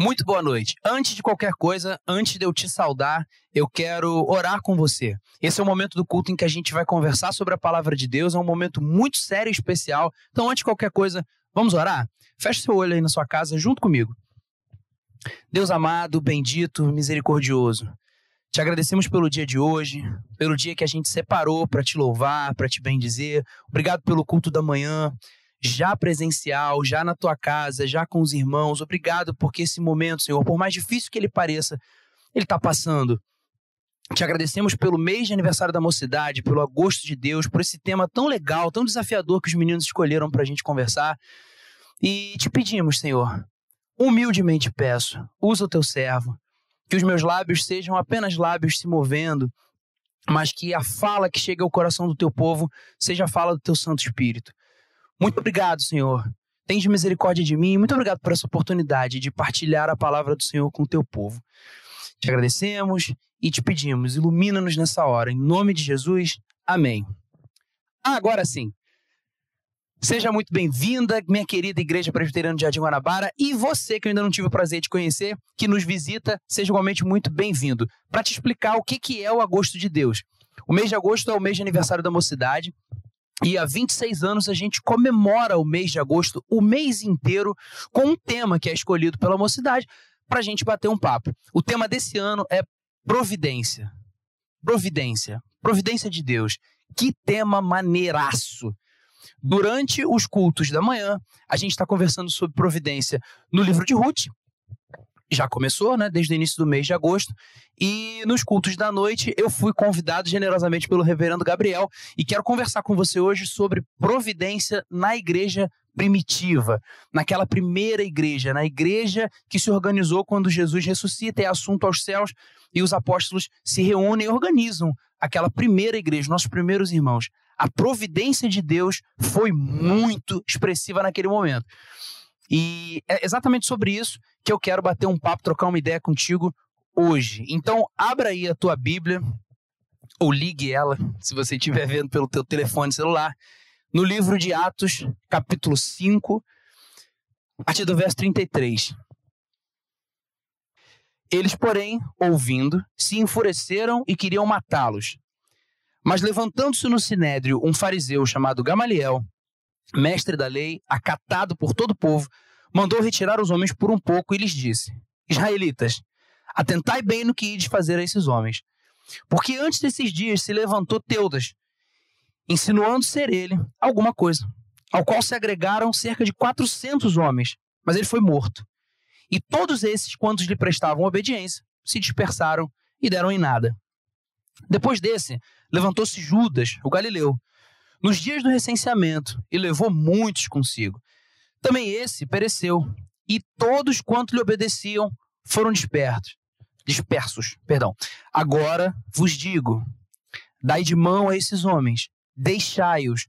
Muito boa noite. Antes de qualquer coisa, antes de eu te saudar, eu quero orar com você. Esse é o momento do culto em que a gente vai conversar sobre a palavra de Deus, é um momento muito sério e especial. Então, antes de qualquer coisa, vamos orar? Feche seu olho aí na sua casa junto comigo. Deus amado, bendito, misericordioso. Te agradecemos pelo dia de hoje, pelo dia que a gente separou para te louvar, para te bendizer. Obrigado pelo culto da manhã já presencial, já na tua casa, já com os irmãos. Obrigado porque esse momento, Senhor, por mais difícil que ele pareça, ele está passando. Te agradecemos pelo mês de aniversário da mocidade, pelo agosto de Deus, por esse tema tão legal, tão desafiador que os meninos escolheram para a gente conversar. E te pedimos, Senhor, humildemente peço, usa o teu servo, que os meus lábios sejam apenas lábios se movendo, mas que a fala que chega ao coração do teu povo seja a fala do teu Santo Espírito. Muito obrigado, Senhor. Tende misericórdia de mim. Muito obrigado por essa oportunidade de partilhar a palavra do Senhor com o teu povo. Te agradecemos e te pedimos, ilumina-nos nessa hora. Em nome de Jesus, amém. Ah, agora sim. Seja muito bem-vinda, minha querida Igreja Presbiteriana de Jardim Guanabara, e você que eu ainda não tive o prazer de conhecer, que nos visita, seja igualmente muito bem-vindo. Para te explicar o que, que é o Agosto de Deus. O mês de agosto é o mês de aniversário da mocidade, e há 26 anos a gente comemora o mês de agosto, o mês inteiro, com um tema que é escolhido pela mocidade para a gente bater um papo. O tema desse ano é providência. Providência. Providência de Deus. Que tema maneiraço! Durante os cultos da manhã, a gente está conversando sobre providência no livro de Ruth, já começou, né, desde o início do mês de agosto. E nos cultos da noite eu fui convidado generosamente pelo reverendo Gabriel e quero conversar com você hoje sobre providência na igreja primitiva, naquela primeira igreja, na igreja que se organizou quando Jesus ressuscita, é assunto aos céus e os apóstolos se reúnem e organizam aquela primeira igreja, nossos primeiros irmãos. A providência de Deus foi muito expressiva naquele momento. E é exatamente sobre isso que eu quero bater um papo, trocar uma ideia contigo hoje. Então, abra aí a tua Bíblia, ou ligue ela, se você estiver vendo pelo teu telefone celular, no livro de Atos, capítulo 5, a partir do verso 33. Eles, porém, ouvindo, se enfureceram e queriam matá-los. Mas levantando-se no sinédrio um fariseu chamado Gamaliel, mestre da lei, acatado por todo o povo, mandou retirar os homens por um pouco e lhes disse: Israelitas, atentai bem no que ides fazer a esses homens. Porque antes desses dias se levantou Teudas, insinuando ser ele alguma coisa, ao qual se agregaram cerca de 400 homens, mas ele foi morto. E todos esses, quantos lhe prestavam obediência, se dispersaram e deram em nada. Depois desse, levantou-se Judas, o galileu, nos dias do recenseamento e levou muitos consigo. Também esse pereceu, e todos quanto lhe obedeciam foram dispersos. Dispersos, perdão. Agora vos digo: dai de mão a esses homens, deixai-os,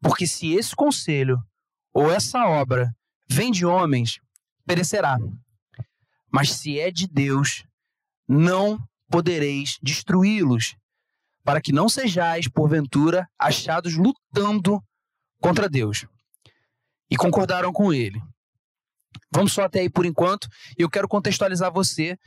porque se esse conselho ou essa obra vem de homens, perecerá. Mas se é de Deus, não podereis destruí-los para que não sejais, porventura, achados lutando contra Deus. E concordaram com ele. Vamos só até aí por enquanto. Eu quero contextualizar você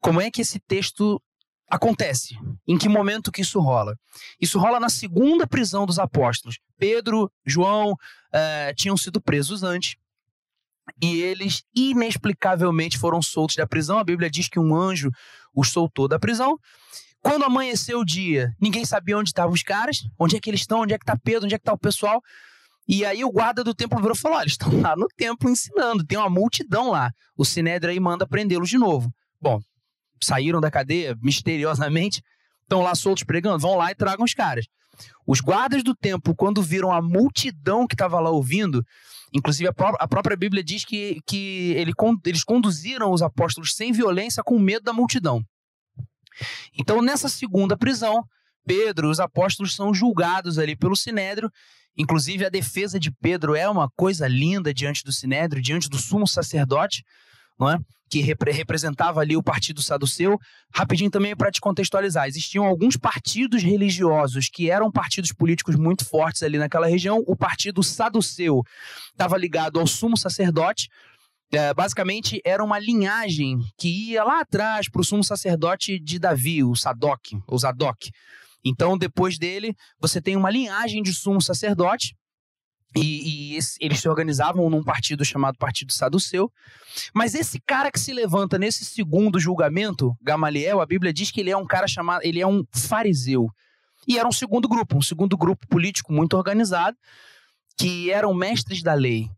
como é que esse texto acontece, em que momento que isso rola. Isso rola na segunda prisão dos apóstolos. Pedro, João uh, tinham sido presos antes e eles inexplicavelmente foram soltos da prisão. A Bíblia diz que um anjo os soltou da prisão quando amanheceu o dia, ninguém sabia onde estavam os caras, onde é que eles estão, onde é que está Pedro, onde é que está o pessoal. E aí o guarda do templo virou e falou: eles estão lá no templo ensinando, tem uma multidão lá. O Sinédrio aí manda prendê-los de novo. Bom, saíram da cadeia misteriosamente, estão lá soltos pregando, vão lá e tragam os caras. Os guardas do templo, quando viram a multidão que estava lá ouvindo, inclusive a, pró a, própria Bíblia diz que, que ele, eles conduziram os apóstolos sem violência, com medo da multidão. Então, nessa segunda prisão, Pedro e os apóstolos são julgados ali pelo Sinédrio. Inclusive, a defesa de Pedro é uma coisa linda diante do Sinédrio, diante do sumo sacerdote, não é? que repre representava ali o partido saduceu. Rapidinho também para te contextualizar: existiam alguns partidos religiosos que eram partidos políticos muito fortes ali naquela região. O partido saduceu estava ligado ao sumo sacerdote, é, basicamente era uma linhagem que ia lá atrás para o sumo sacerdote de Davi, o Sadoc, o Zadok. Então, depois dele, você tem uma linhagem de sumo sacerdote, e, e esse, eles se organizavam num partido chamado Partido Saduceu. Mas esse cara que se levanta nesse segundo julgamento, Gamaliel, a Bíblia diz que ele é um cara chamado, ele é um fariseu. E era um segundo grupo, um segundo grupo político muito organizado, que eram mestres da lei.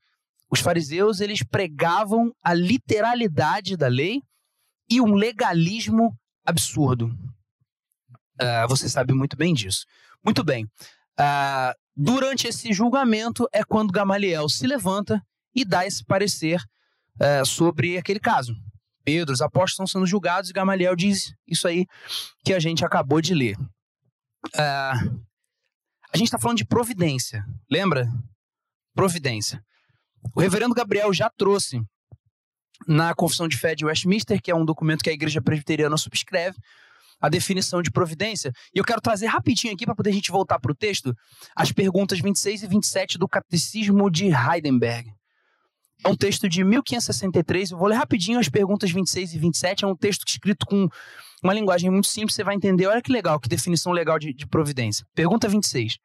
Os fariseus, eles pregavam a literalidade da lei e um legalismo absurdo. Uh, você sabe muito bem disso. Muito bem. Uh, durante esse julgamento é quando Gamaliel se levanta e dá esse parecer uh, sobre aquele caso. Pedro, os apóstolos estão sendo julgados e Gamaliel diz isso aí que a gente acabou de ler. A gente está falando de providência, lembra? Providência. O reverendo Gabriel já trouxe na Confissão de Fé de Westminster, que é um documento que a Igreja Presbiteriana subscreve, a definição de providência. E eu quero trazer rapidinho aqui para poder a gente voltar para o texto as perguntas 26 e 27 do Catecismo de Heidelberg. É um texto de 1563. Eu vou ler rapidinho as perguntas 26 e 27. É um texto escrito com uma linguagem muito simples, você vai entender. Olha que legal, que definição legal de, de providência. Pergunta 26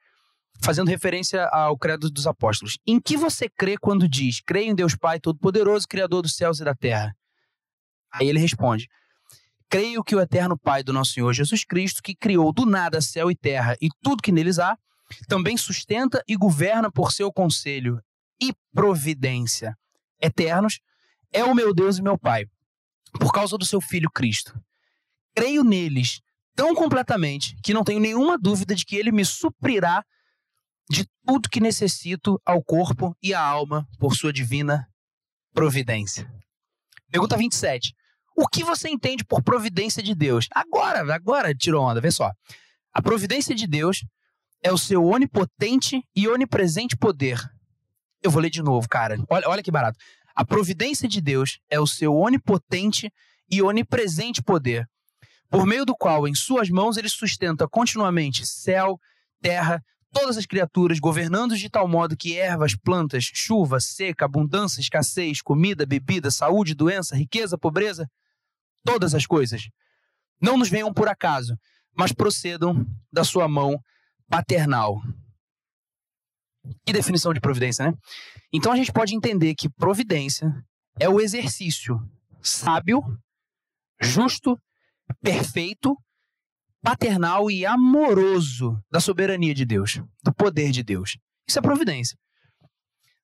fazendo referência ao credo dos apóstolos. Em que você crê quando diz: creio em Deus Pai Todo-Poderoso, Criador dos céus e da terra? Aí ele responde: Creio que o eterno Pai do nosso Senhor Jesus Cristo, que criou do nada céu e terra e tudo que neles há, também sustenta e governa por seu conselho e providência eternos, é o meu Deus e meu Pai, por causa do seu Filho Cristo. Creio neles tão completamente que não tenho nenhuma dúvida de que ele me suprirá de tudo que necessito ao corpo e à alma por sua divina providência. Pergunta 27. O que você entende por providência de Deus? Agora, agora tirou onda, vê só. A providência de Deus é o seu onipotente e onipresente poder. Eu vou ler de novo, cara. Olha, olha que barato. A providência de Deus é o seu onipotente e onipresente poder, por meio do qual, em suas mãos, ele sustenta continuamente céu, terra, todas as criaturas, governando de tal modo que ervas, plantas, chuva, seca, abundância, escassez, comida, bebida, saúde, doença, riqueza, pobreza, todas as coisas. Não nos venham por acaso, mas procedam da sua mão paternal. Que definição de providência, né? Então a gente pode entender que providência é o exercício sábio, justo, perfeito, paternal e amoroso da soberania de Deus, do poder de Deus. Isso é providência.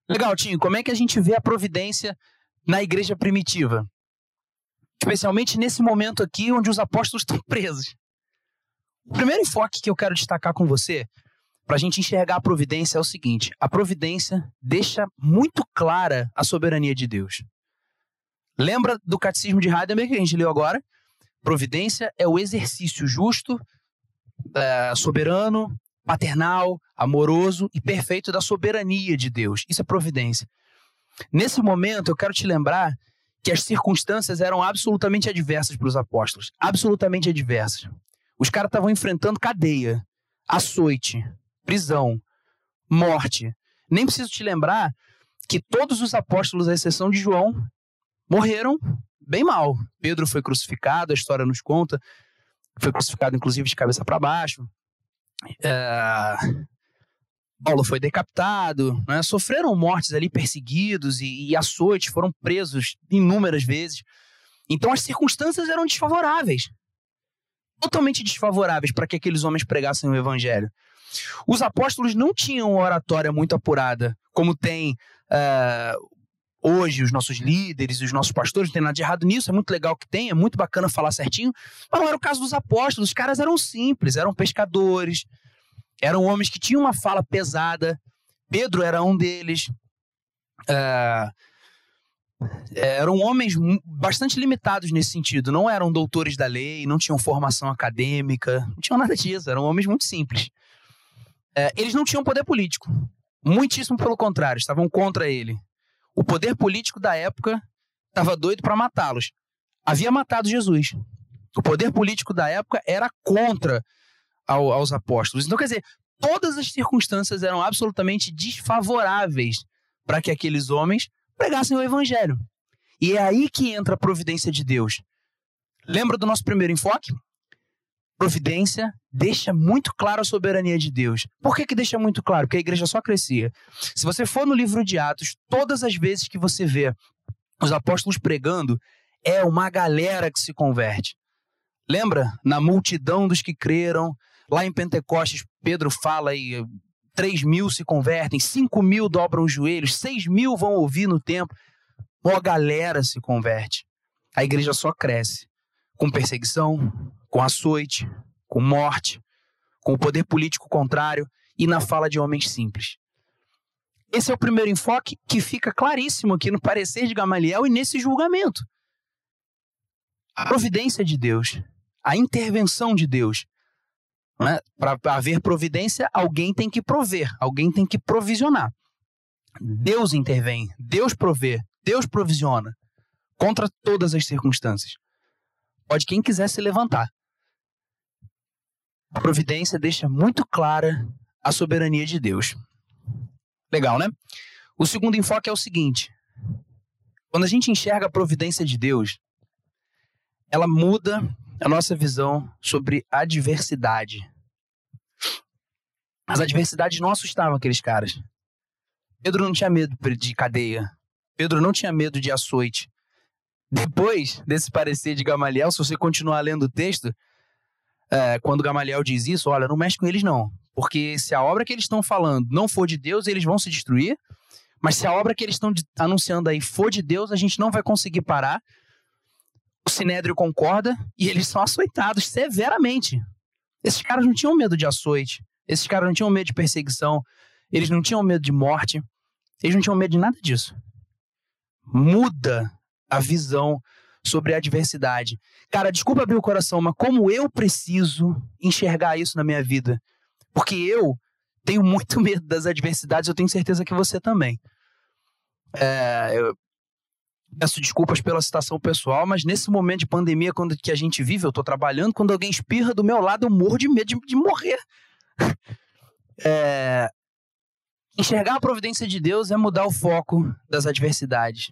Legal, Tinho, como é que a gente vê a providência na igreja primitiva? especialmente nesse momento aqui onde os apóstolos estão presos. O primeiro enfoque que eu quero destacar com você, para a gente enxergar a providência, é o seguinte: a providência deixa muito clara a soberania de Deus. Lembra do catecismo de Heidelberg que a gente leu agora? Providência é o exercício justo, é, soberano, paternal, amoroso e perfeito da soberania de Deus. Isso é providência. Nesse momento, eu quero te lembrar que as circunstâncias eram absolutamente adversas para os apóstolos. Absolutamente adversas. Os caras estavam enfrentando cadeia, açoite, prisão, morte. Nem preciso te lembrar que todos os apóstolos, à exceção de João, morreram bem mal. Pedro foi crucificado, a história nos conta. Foi crucificado, inclusive, de cabeça para baixo. É... Paulo foi decapitado, né? sofreram mortes ali, perseguidos e, e açoites, foram presos inúmeras vezes. Então as circunstâncias eram desfavoráveis totalmente desfavoráveis para que aqueles homens pregassem o evangelho. Os apóstolos não tinham oratória muito apurada, como tem uh, hoje os nossos líderes, os nossos pastores, não tem nada de errado nisso, é muito legal que tem, é muito bacana falar certinho, mas não era o caso dos apóstolos, os caras eram simples, eram pescadores, eram homens que tinham uma fala pesada. Pedro era um deles. É, eram homens bastante limitados nesse sentido. Não eram doutores da lei, não tinham formação acadêmica, não tinham nada disso. Eram homens muito simples. É, eles não tinham poder político. Muitíssimo pelo contrário, estavam contra ele. O poder político da época estava doido para matá-los. Havia matado Jesus. O poder político da época era contra ao, aos apóstolos. Então, quer dizer, todas as circunstâncias eram absolutamente desfavoráveis para que aqueles homens pregassem o evangelho. E é aí que entra a providência de Deus. Lembra do nosso primeiro enfoque? Providência deixa muito claro a soberania de Deus. Por que, que deixa muito claro? Porque a igreja só crescia. Se você for no livro de Atos, todas as vezes que você vê os apóstolos pregando, é uma galera que se converte. Lembra? Na multidão dos que creram, lá em Pentecostes, Pedro fala e 3 mil se convertem, 5 mil dobram os joelhos, 6 mil vão ouvir no tempo. Uma galera se converte. A igreja só cresce com perseguição, com açoite, com morte, com o poder político contrário e na fala de homens simples. Esse é o primeiro enfoque que fica claríssimo aqui no parecer de Gamaliel e nesse julgamento. A providência de Deus, a intervenção de Deus. Né? Para haver providência, alguém tem que prover, alguém tem que provisionar. Deus intervém, Deus provê, Deus provisiona contra todas as circunstâncias. Pode quem quiser se levantar. A providência deixa muito clara a soberania de Deus. Legal, né? O segundo enfoque é o seguinte: quando a gente enxerga a providência de Deus, ela muda a nossa visão sobre adversidade. As adversidades não assustavam aqueles caras. Pedro não tinha medo de cadeia. Pedro não tinha medo de açoite. Depois desse parecer de Gamaliel, se você continuar lendo o texto, é, quando Gamaliel diz isso, olha, não mexe com eles não. Porque se a obra que eles estão falando não for de Deus, eles vão se destruir. Mas se a obra que eles estão anunciando aí for de Deus, a gente não vai conseguir parar. O Sinédrio concorda e eles são açoitados severamente. Esses caras não tinham medo de açoite. Esses caras não tinham medo de perseguição. Eles não tinham medo de morte. Eles não tinham medo de nada disso. Muda a visão sobre a adversidade. Cara, desculpa abrir o coração, mas como eu preciso enxergar isso na minha vida? Porque eu tenho muito medo das adversidades, eu tenho certeza que você também. É, eu peço desculpas pela situação pessoal, mas nesse momento de pandemia quando que a gente vive, eu estou trabalhando, quando alguém espirra do meu lado, eu morro de medo de, de morrer. É, enxergar a providência de Deus é mudar o foco das adversidades.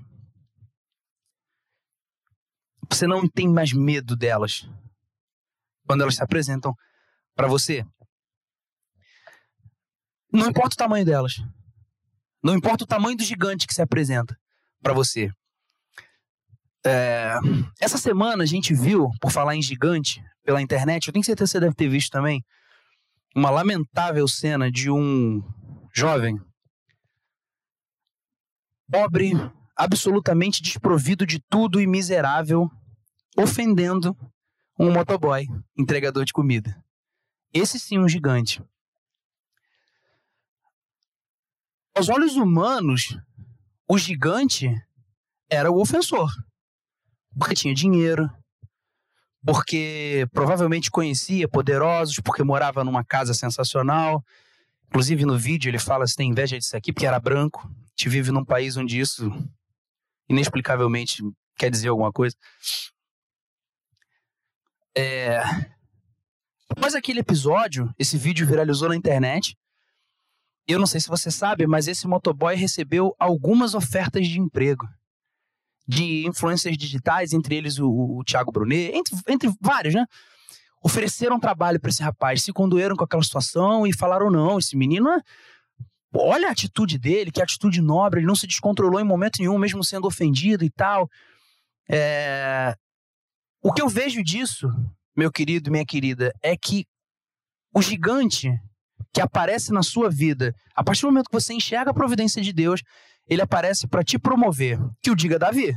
Você não tem mais medo delas quando elas se apresentam para você. Não importa o tamanho delas. Não importa o tamanho do gigante que se apresenta para você. É, essa semana a gente viu, por falar em gigante, pela internet, eu tenho certeza que você deve ter visto também, uma lamentável cena de um jovem pobre, absolutamente desprovido de tudo e miserável, ofendendo um motoboy, entregador de comida. Esse sim um gigante. Aos olhos humanos, o gigante era o ofensor. Porque tinha dinheiro, porque provavelmente conhecia poderosos, porque morava numa casa sensacional. Inclusive no vídeo ele fala se tem inveja disso aqui, porque era branco. A gente vive num país onde isso inexplicavelmente quer dizer alguma coisa. É... Após aquele episódio, esse vídeo viralizou na internet. Eu não sei se você sabe, mas esse motoboy recebeu algumas ofertas de emprego de influencers digitais, entre eles o, o Thiago Brunet, entre, entre vários, né? Ofereceram trabalho para esse rapaz, se condoeram com aquela situação e falaram: não, esse menino é. Olha a atitude dele, que atitude nobre, ele não se descontrolou em momento nenhum, mesmo sendo ofendido e tal. É... O que eu vejo disso, meu querido minha querida, é que o gigante que aparece na sua vida, a partir do momento que você enxerga a providência de Deus, ele aparece para te promover. Que o diga Davi.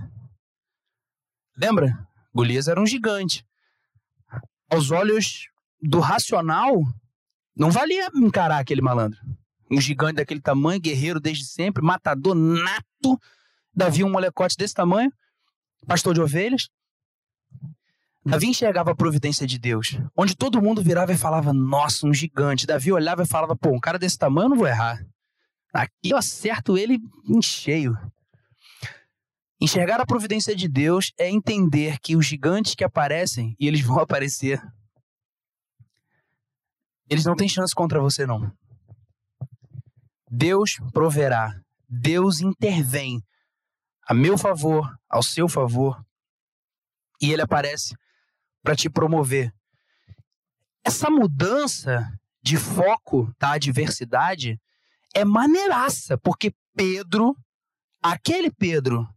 Lembra? Golias era um gigante. Aos olhos do racional, não valia encarar aquele malandro. Um gigante daquele tamanho, guerreiro desde sempre, matador nato. Davi, um molecote desse tamanho, pastor de ovelhas. Davi enxergava a providência de Deus, onde todo mundo virava e falava: Nossa, um gigante. Davi olhava e falava: Pô, um cara desse tamanho eu não vou errar. Aqui eu acerto ele em cheio. Enxergar a providência de Deus é entender que os gigantes que aparecem, e eles vão aparecer, eles não têm chance contra você, não. Deus proverá. Deus intervém a meu favor, ao seu favor, e ele aparece para te promover. Essa mudança de foco da adversidade é maneiraça, porque Pedro, aquele Pedro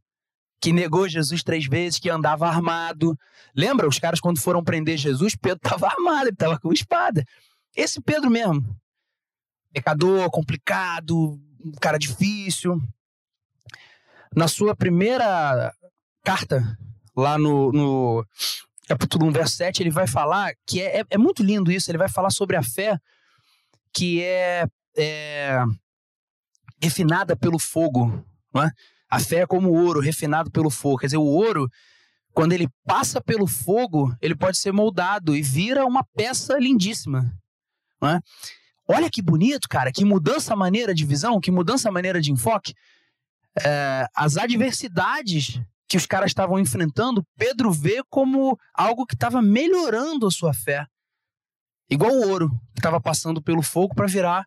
que negou Jesus três vezes, que andava armado. Lembra os caras quando foram prender Jesus? Pedro estava armado, ele estava com espada. Esse Pedro mesmo. Pecador, complicado, um cara difícil. Na sua primeira carta, lá no, no capítulo 1, verso 7, ele vai falar que é, é, é, muito lindo isso. Ele vai falar sobre a fé que é, é refinada pelo fogo. Não é? A fé é como ouro refinado pelo fogo. Quer dizer, o ouro, quando ele passa pelo fogo, ele pode ser moldado e vira uma peça lindíssima. Não é? Olha que bonito, cara, que mudança maneira de visão, que mudança maneira de enfoque. É, as adversidades que os caras estavam enfrentando, Pedro vê como algo que estava melhorando a sua fé. Igual o ouro que estava passando pelo fogo para virar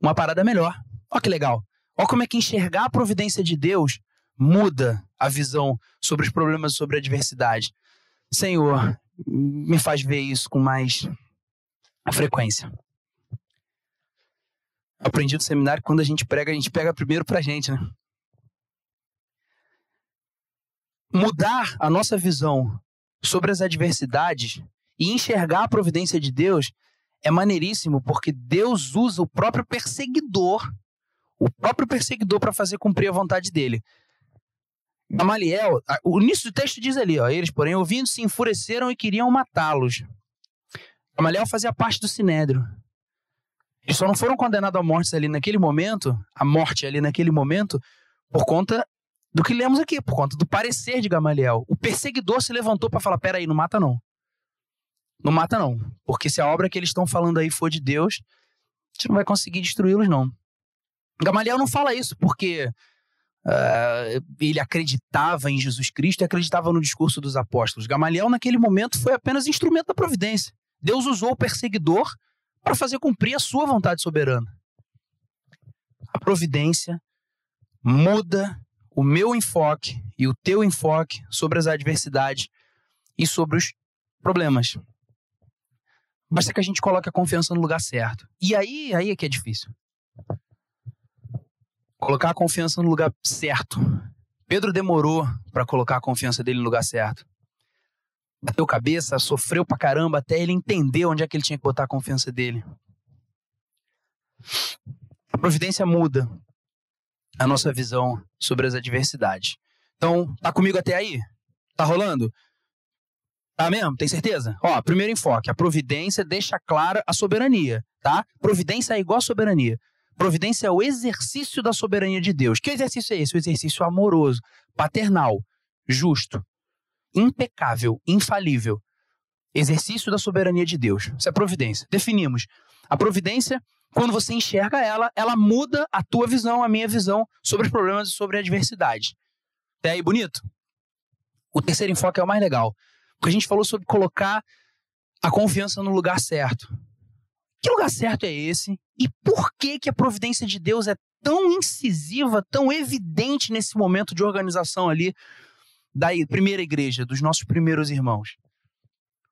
uma parada melhor. Olha que legal. Olha como é que enxergar a providência de Deus muda a visão sobre os problemas, sobre a adversidade. Senhor, me faz ver isso com mais frequência. Aprendi no seminário quando a gente prega, a gente pega primeiro pra gente, né? Mudar a nossa visão sobre as adversidades e enxergar a providência de Deus é maneiríssimo, porque Deus usa o próprio perseguidor o próprio perseguidor para fazer cumprir a vontade dele. Gamaliel, o início do texto diz ali, ó, eles, porém, ouvindo, se enfureceram e queriam matá-los. Gamaliel fazia parte do sinédrio. Eles só não foram condenados à morte ali naquele momento, a morte ali naquele momento, por conta do que lemos aqui, por conta do parecer de Gamaliel. O perseguidor se levantou para falar: peraí, não mata não. Não mata não. Porque se a obra que eles estão falando aí for de Deus, a gente não vai conseguir destruí-los não. Gamaliel não fala isso porque uh, ele acreditava em Jesus Cristo e acreditava no discurso dos apóstolos. Gamaliel, naquele momento, foi apenas instrumento da providência. Deus usou o perseguidor para fazer cumprir a sua vontade soberana. A providência muda o meu enfoque e o teu enfoque sobre as adversidades e sobre os problemas. Basta que a gente coloque a confiança no lugar certo. E aí, aí é que é difícil. Colocar a confiança no lugar certo. Pedro demorou para colocar a confiança dele no lugar certo. Bateu cabeça, sofreu pra caramba até ele entender onde é que ele tinha que botar a confiança dele. A providência muda a nossa visão sobre as adversidades. Então, tá comigo até aí? Tá rolando? Tá mesmo? Tem certeza? Ó, primeiro enfoque. A providência deixa clara a soberania, tá? Providência é igual a soberania. Providência é o exercício da soberania de Deus. Que exercício é esse? O exercício amoroso, paternal, justo, impecável, infalível. Exercício da soberania de Deus. Isso é providência. Definimos. A providência, quando você enxerga ela, ela muda a tua visão, a minha visão sobre os problemas e sobre a adversidade. É aí bonito? O terceiro enfoque é o mais legal. Porque a gente falou sobre colocar a confiança no lugar certo. Que lugar certo é esse? E por que, que a providência de Deus é tão incisiva, tão evidente nesse momento de organização ali da primeira igreja, dos nossos primeiros irmãos?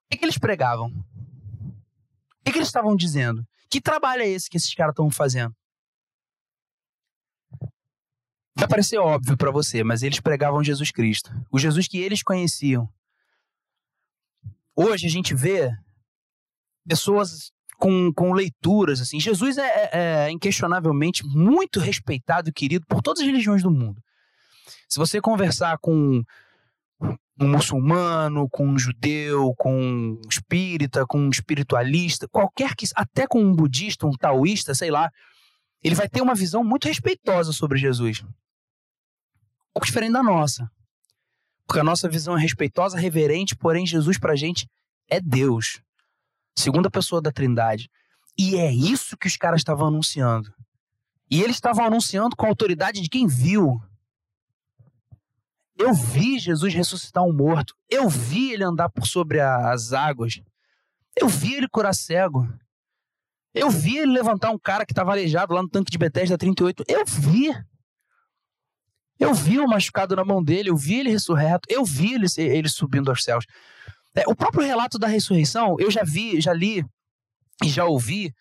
O que, que eles pregavam? O que, que eles estavam dizendo? Que trabalho é esse que esses caras estão fazendo? Vai parecer óbvio para você, mas eles pregavam Jesus Cristo, o Jesus que eles conheciam. Hoje a gente vê pessoas com, com leituras. assim. Jesus é, é, é inquestionavelmente muito respeitado e querido por todas as religiões do mundo. Se você conversar com um muçulmano, com um judeu, com um espírita, com um espiritualista, qualquer que, até com um budista, um taoísta, sei lá, ele vai ter uma visão muito respeitosa sobre Jesus. Um pouco diferente da nossa. Porque a nossa visão é respeitosa, reverente, porém Jesus pra gente é Deus segunda pessoa da Trindade. E é isso que os caras estavam anunciando. E eles estavam anunciando com a autoridade de quem viu. Eu vi Jesus ressuscitar um morto. Eu vi ele andar por sobre as águas. Eu vi ele curar cego. Eu vi ele levantar um cara que estava aleijado lá no tanque de Bethesda 38. Eu vi. Eu vi o machucado na mão dele, eu vi ele ressurreto, eu vi ele, ele subindo aos céus. É, o próprio relato da ressurreição, eu já vi, já li e já ouvi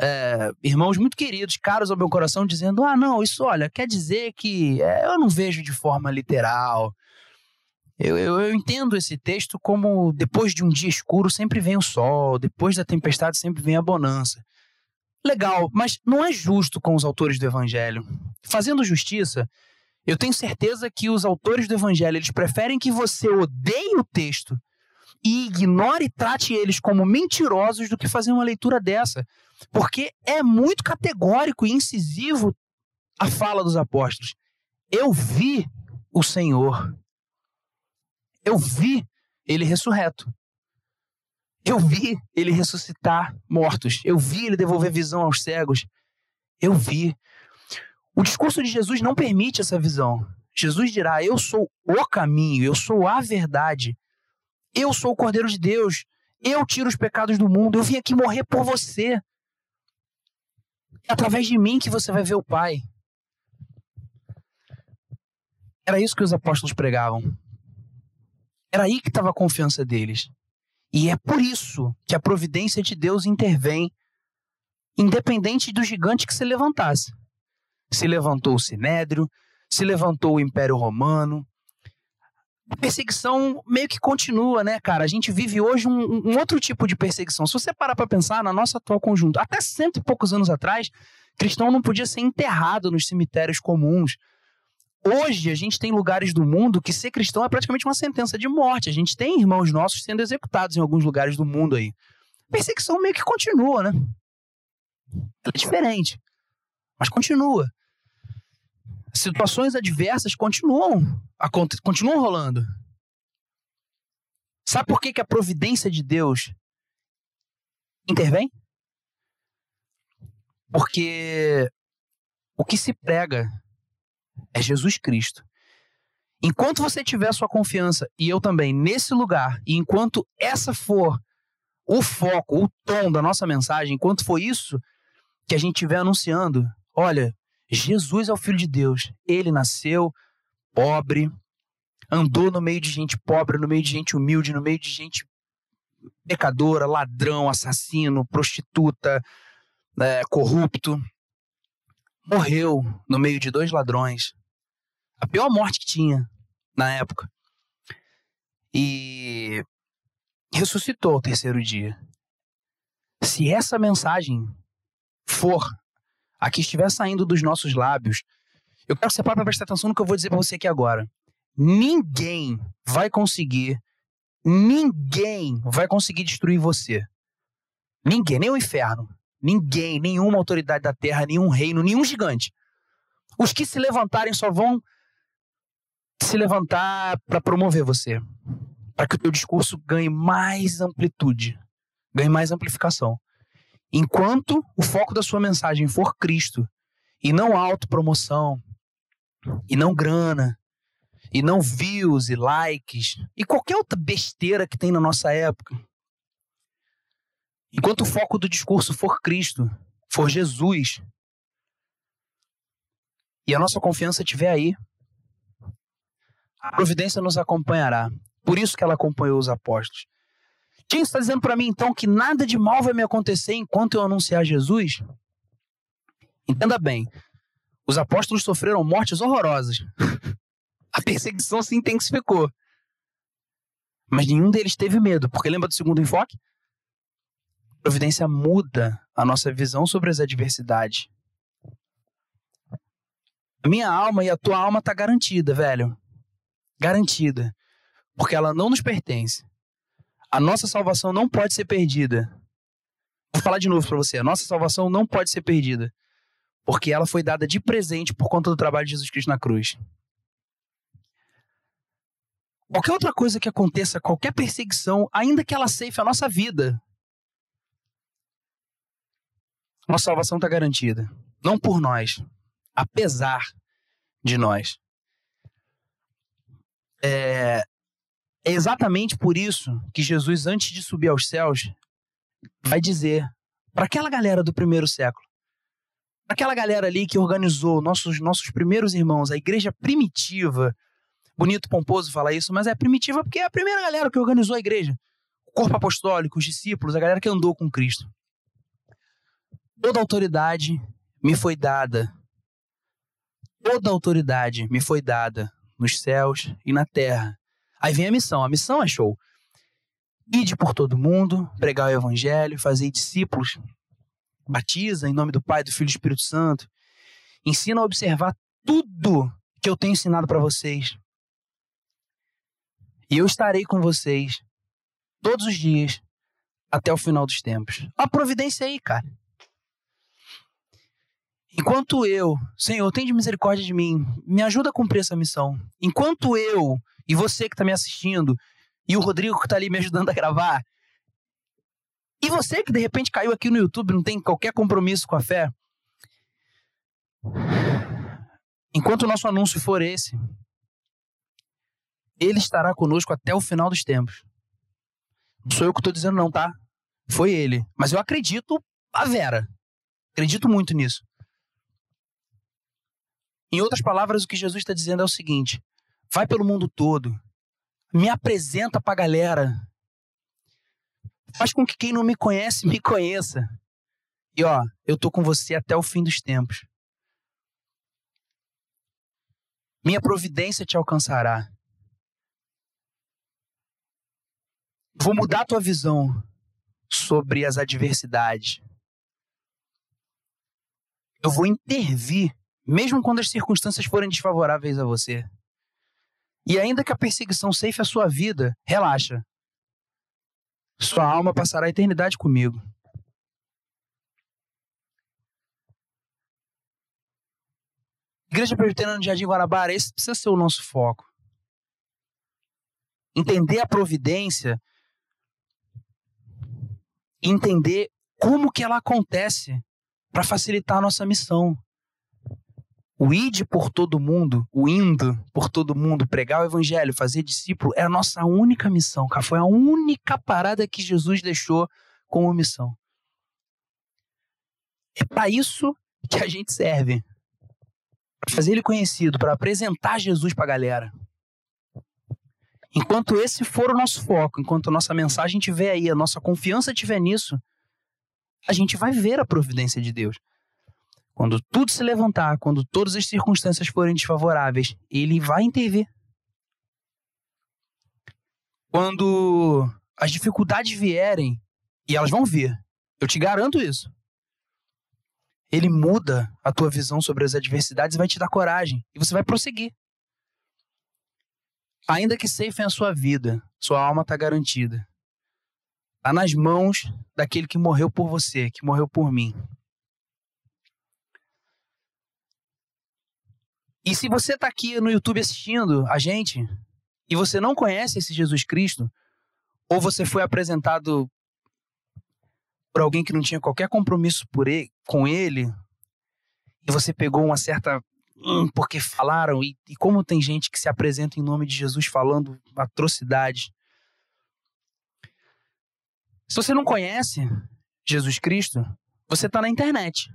é, irmãos muito queridos, caros ao meu coração, dizendo: ah, não, isso, olha, quer dizer que é, eu não vejo de forma literal. Eu, eu, eu, entendo esse texto como depois de um dia escuro sempre vem o sol, depois da tempestade sempre vem a bonança. Legal, mas não é justo com os autores do evangelho. Fazendo justiça, eu tenho certeza que os autores do evangelho eles preferem que você odeie o texto e ignore e trate eles como mentirosos do que fazer uma leitura dessa. Porque é muito categórico e incisivo a fala dos apóstolos. Eu vi o Senhor. Eu vi ele ressurreto. Eu vi ele ressuscitar mortos. Eu vi ele devolver visão aos cegos. Eu vi. O discurso de Jesus não permite essa visão. Jesus dirá: Eu sou o caminho, eu sou a verdade. Eu sou o Cordeiro de Deus. Eu tiro os pecados do mundo. Eu vim aqui morrer por você. É através de mim que você vai ver o Pai. Era isso que os apóstolos pregavam. Era aí que estava a confiança deles. E é por isso que a providência de Deus intervém, independente do gigante que se levantasse. Se levantou o Sinédrio, se levantou o Império Romano, a perseguição meio que continua, né, cara? A gente vive hoje um, um outro tipo de perseguição. Se você parar para pensar na nossa atual conjunto, até cento e poucos anos atrás, cristão não podia ser enterrado nos cemitérios comuns. Hoje, a gente tem lugares do mundo que ser cristão é praticamente uma sentença de morte. A gente tem irmãos nossos sendo executados em alguns lugares do mundo aí. A perseguição meio que continua, né? é diferente, mas continua situações adversas continuam, continuam rolando. Sabe por que, que a providência de Deus intervém? Porque o que se prega é Jesus Cristo. Enquanto você tiver sua confiança, e eu também, nesse lugar, e enquanto essa for o foco, o tom da nossa mensagem, enquanto for isso que a gente estiver anunciando, olha, Jesus é o Filho de Deus. Ele nasceu pobre, andou no meio de gente pobre, no meio de gente humilde, no meio de gente pecadora, ladrão, assassino, prostituta, é, corrupto. Morreu no meio de dois ladrões. A pior morte que tinha na época. E ressuscitou ao terceiro dia. Se essa mensagem for a que estiver saindo dos nossos lábios, eu quero que você para prestar atenção no que eu vou dizer para você aqui agora. Ninguém vai conseguir, ninguém vai conseguir destruir você. Ninguém, nem o inferno. Ninguém, nenhuma autoridade da terra, nenhum reino, nenhum gigante. Os que se levantarem só vão se levantar para promover você. Para que o teu discurso ganhe mais amplitude, ganhe mais amplificação. Enquanto o foco da sua mensagem for Cristo, e não autopromoção, e não grana, e não views e likes, e qualquer outra besteira que tem na nossa época. Enquanto o foco do discurso for Cristo, for Jesus, e a nossa confiança estiver aí, a providência nos acompanhará. Por isso que ela acompanhou os apóstolos. Quem está dizendo para mim então que nada de mal vai me acontecer enquanto eu anunciar Jesus? Entenda bem, os apóstolos sofreram mortes horrorosas. A perseguição se intensificou. Mas nenhum deles teve medo, porque lembra do segundo enfoque? Providência muda a nossa visão sobre as adversidades. A minha alma e a tua alma tá garantida, velho. Garantida. Porque ela não nos pertence. A nossa salvação não pode ser perdida. Vou falar de novo para você. A nossa salvação não pode ser perdida. Porque ela foi dada de presente por conta do trabalho de Jesus Cristo na cruz. Qualquer outra coisa que aconteça, qualquer perseguição, ainda que ela ceife a nossa vida, nossa salvação está garantida. Não por nós, apesar de nós. É, é exatamente por isso que Jesus, antes de subir aos céus, vai dizer para aquela galera do primeiro século: aquela galera ali que organizou nossos, nossos primeiros irmãos, a igreja primitiva. Bonito, pomposo falar isso, mas é primitiva porque é a primeira galera que organizou a igreja. O corpo apostólico, os discípulos, a galera que andou com Cristo. Toda autoridade me foi dada. Toda autoridade me foi dada nos céus e na terra. Aí vem a missão. A missão é show. Ide por todo mundo, pregar o evangelho, fazer discípulos batiza em nome do Pai, do Filho e do Espírito Santo. Ensina a observar tudo que eu tenho ensinado para vocês. E eu estarei com vocês todos os dias até o final dos tempos. A providência aí, cara. Enquanto eu, Senhor, tem de misericórdia de mim, me ajuda a cumprir essa missão. Enquanto eu e você que está me assistindo e o Rodrigo que está ali me ajudando a gravar, e você que de repente caiu aqui no YouTube, não tem qualquer compromisso com a fé, enquanto o nosso anúncio for esse, ele estará conosco até o final dos tempos. Não sou eu que estou dizendo, não, tá? Foi ele. Mas eu acredito a Vera. Acredito muito nisso. Em outras palavras, o que Jesus está dizendo é o seguinte: vai pelo mundo todo, me apresenta para a galera, Faz com que quem não me conhece me conheça. E ó, eu tô com você até o fim dos tempos. Minha providência te alcançará. Vou mudar a tua visão sobre as adversidades. Eu vou intervir, mesmo quando as circunstâncias forem desfavoráveis a você. E ainda que a perseguição ceife a sua vida, relaxa. Sua alma passará a eternidade comigo. Igreja Presbiteriana de Jardim Guanabara, esse precisa ser o nosso foco. Entender a providência, entender como que ela acontece para facilitar a nossa missão. O id por todo mundo, o indo por todo mundo, pregar o evangelho, fazer discípulo, é a nossa única missão, cara. Foi a única parada que Jesus deixou como missão. É para isso que a gente serve. Para fazer ele conhecido, para apresentar Jesus para a galera. Enquanto esse for o nosso foco, enquanto a nossa mensagem estiver aí, a nossa confiança estiver nisso, a gente vai ver a providência de Deus. Quando tudo se levantar, quando todas as circunstâncias forem desfavoráveis, ele vai intervir. Quando as dificuldades vierem, e elas vão vir, eu te garanto isso. Ele muda a tua visão sobre as adversidades e vai te dar coragem. E você vai prosseguir. Ainda que ceifem a sua vida, sua alma está garantida. Está nas mãos daquele que morreu por você, que morreu por mim. E se você está aqui no YouTube assistindo a gente e você não conhece esse Jesus Cristo, ou você foi apresentado por alguém que não tinha qualquer compromisso por ele, com ele, e você pegou uma certa. Hum, porque falaram, e, e como tem gente que se apresenta em nome de Jesus falando atrocidade. Se você não conhece Jesus Cristo, você está na internet.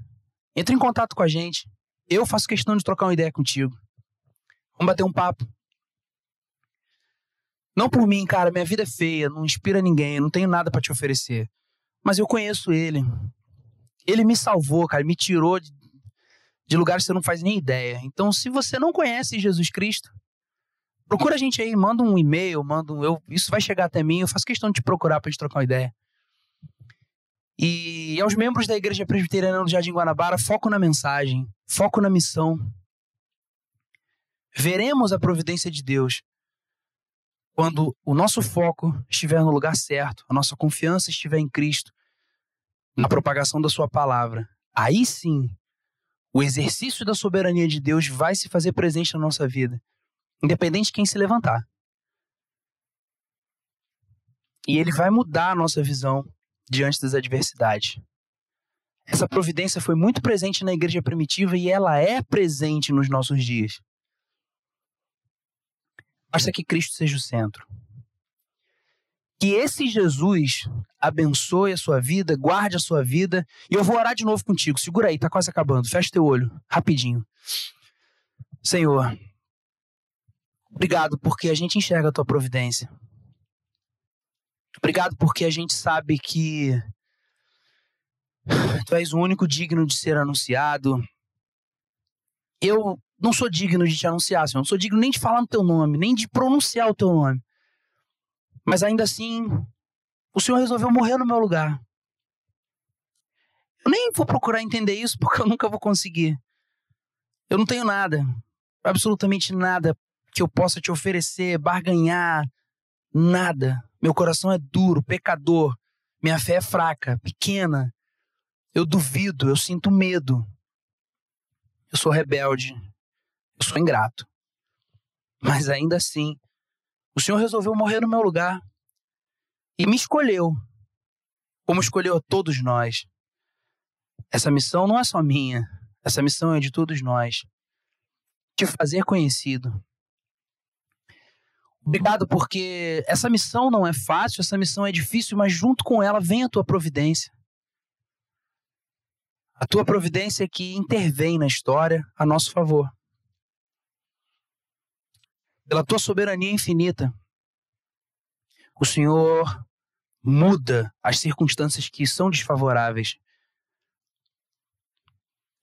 Entre em contato com a gente. Eu faço questão de trocar uma ideia contigo. Vamos bater um papo. Não por mim, cara, minha vida é feia, não inspira ninguém, não tenho nada para te oferecer. Mas eu conheço ele. Ele me salvou, cara, me tirou de, de lugares que você não faz nem ideia. Então, se você não conhece Jesus Cristo, procura a gente aí, manda um e-mail, manda um, eu, isso vai chegar até mim, eu faço questão de te procurar pra gente trocar uma ideia. E aos membros da Igreja Presbiteriana do Jardim Guanabara, foco na mensagem, foco na missão. Veremos a providência de Deus quando o nosso foco estiver no lugar certo, a nossa confiança estiver em Cristo, na propagação da Sua palavra. Aí sim, o exercício da soberania de Deus vai se fazer presente na nossa vida, independente de quem se levantar. E ele vai mudar a nossa visão diante das adversidades. Essa providência foi muito presente na igreja primitiva e ela é presente nos nossos dias. Basta que Cristo seja o centro. Que esse Jesus abençoe a sua vida, guarde a sua vida. E eu vou orar de novo contigo. Segura aí, tá quase acabando. Fecha teu olho, rapidinho. Senhor, obrigado porque a gente enxerga a tua providência. Obrigado porque a gente sabe que tu és o único digno de ser anunciado. Eu não sou digno de te anunciar, Senhor. Não sou digno nem de falar no teu nome, nem de pronunciar o teu nome. Mas ainda assim, o Senhor resolveu morrer no meu lugar. Eu nem vou procurar entender isso porque eu nunca vou conseguir. Eu não tenho nada, absolutamente nada que eu possa te oferecer, barganhar, nada. Meu coração é duro, pecador. Minha fé é fraca, pequena. Eu duvido, eu sinto medo. Eu sou rebelde. Eu sou ingrato. Mas ainda assim, o Senhor resolveu morrer no meu lugar e me escolheu, como escolheu a todos nós. Essa missão não é só minha, essa missão é de todos nós. Te fazer conhecido. Obrigado, porque essa missão não é fácil, essa missão é difícil, mas junto com ela vem a tua providência. A tua providência que intervém na história a nosso favor. Pela tua soberania infinita, o Senhor muda as circunstâncias que são desfavoráveis.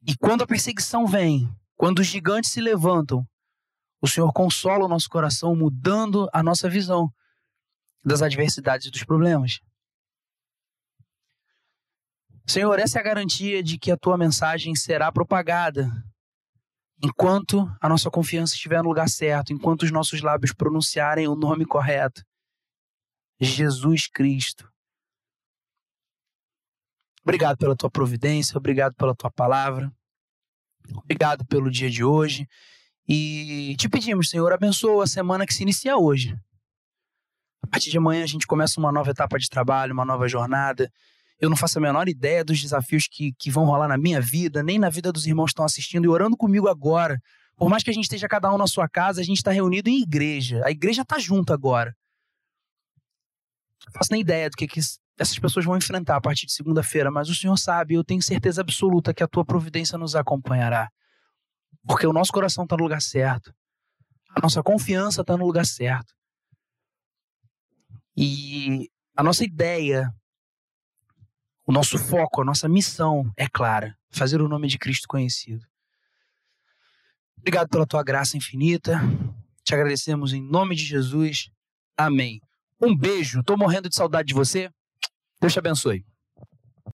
E quando a perseguição vem, quando os gigantes se levantam, o Senhor consola o nosso coração, mudando a nossa visão das adversidades e dos problemas. Senhor, essa é a garantia de que a tua mensagem será propagada enquanto a nossa confiança estiver no lugar certo, enquanto os nossos lábios pronunciarem o nome correto. Jesus Cristo. Obrigado pela tua providência, obrigado pela tua palavra, obrigado pelo dia de hoje. E te pedimos, Senhor, abençoa a semana que se inicia hoje. A partir de amanhã a gente começa uma nova etapa de trabalho, uma nova jornada. Eu não faço a menor ideia dos desafios que, que vão rolar na minha vida, nem na vida dos irmãos que estão assistindo e orando comigo agora. Por mais que a gente esteja cada um na sua casa, a gente está reunido em igreja. A igreja está junto agora. Não faço nem ideia do que, que essas pessoas vão enfrentar a partir de segunda-feira, mas o Senhor sabe, eu tenho certeza absoluta que a tua providência nos acompanhará. Porque o nosso coração está no lugar certo. A nossa confiança está no lugar certo. E a nossa ideia o nosso foco, a nossa missão é clara: fazer o nome de Cristo conhecido. Obrigado pela tua graça infinita. Te agradecemos em nome de Jesus. Amém. Um beijo. Estou morrendo de saudade de você. Deus te abençoe.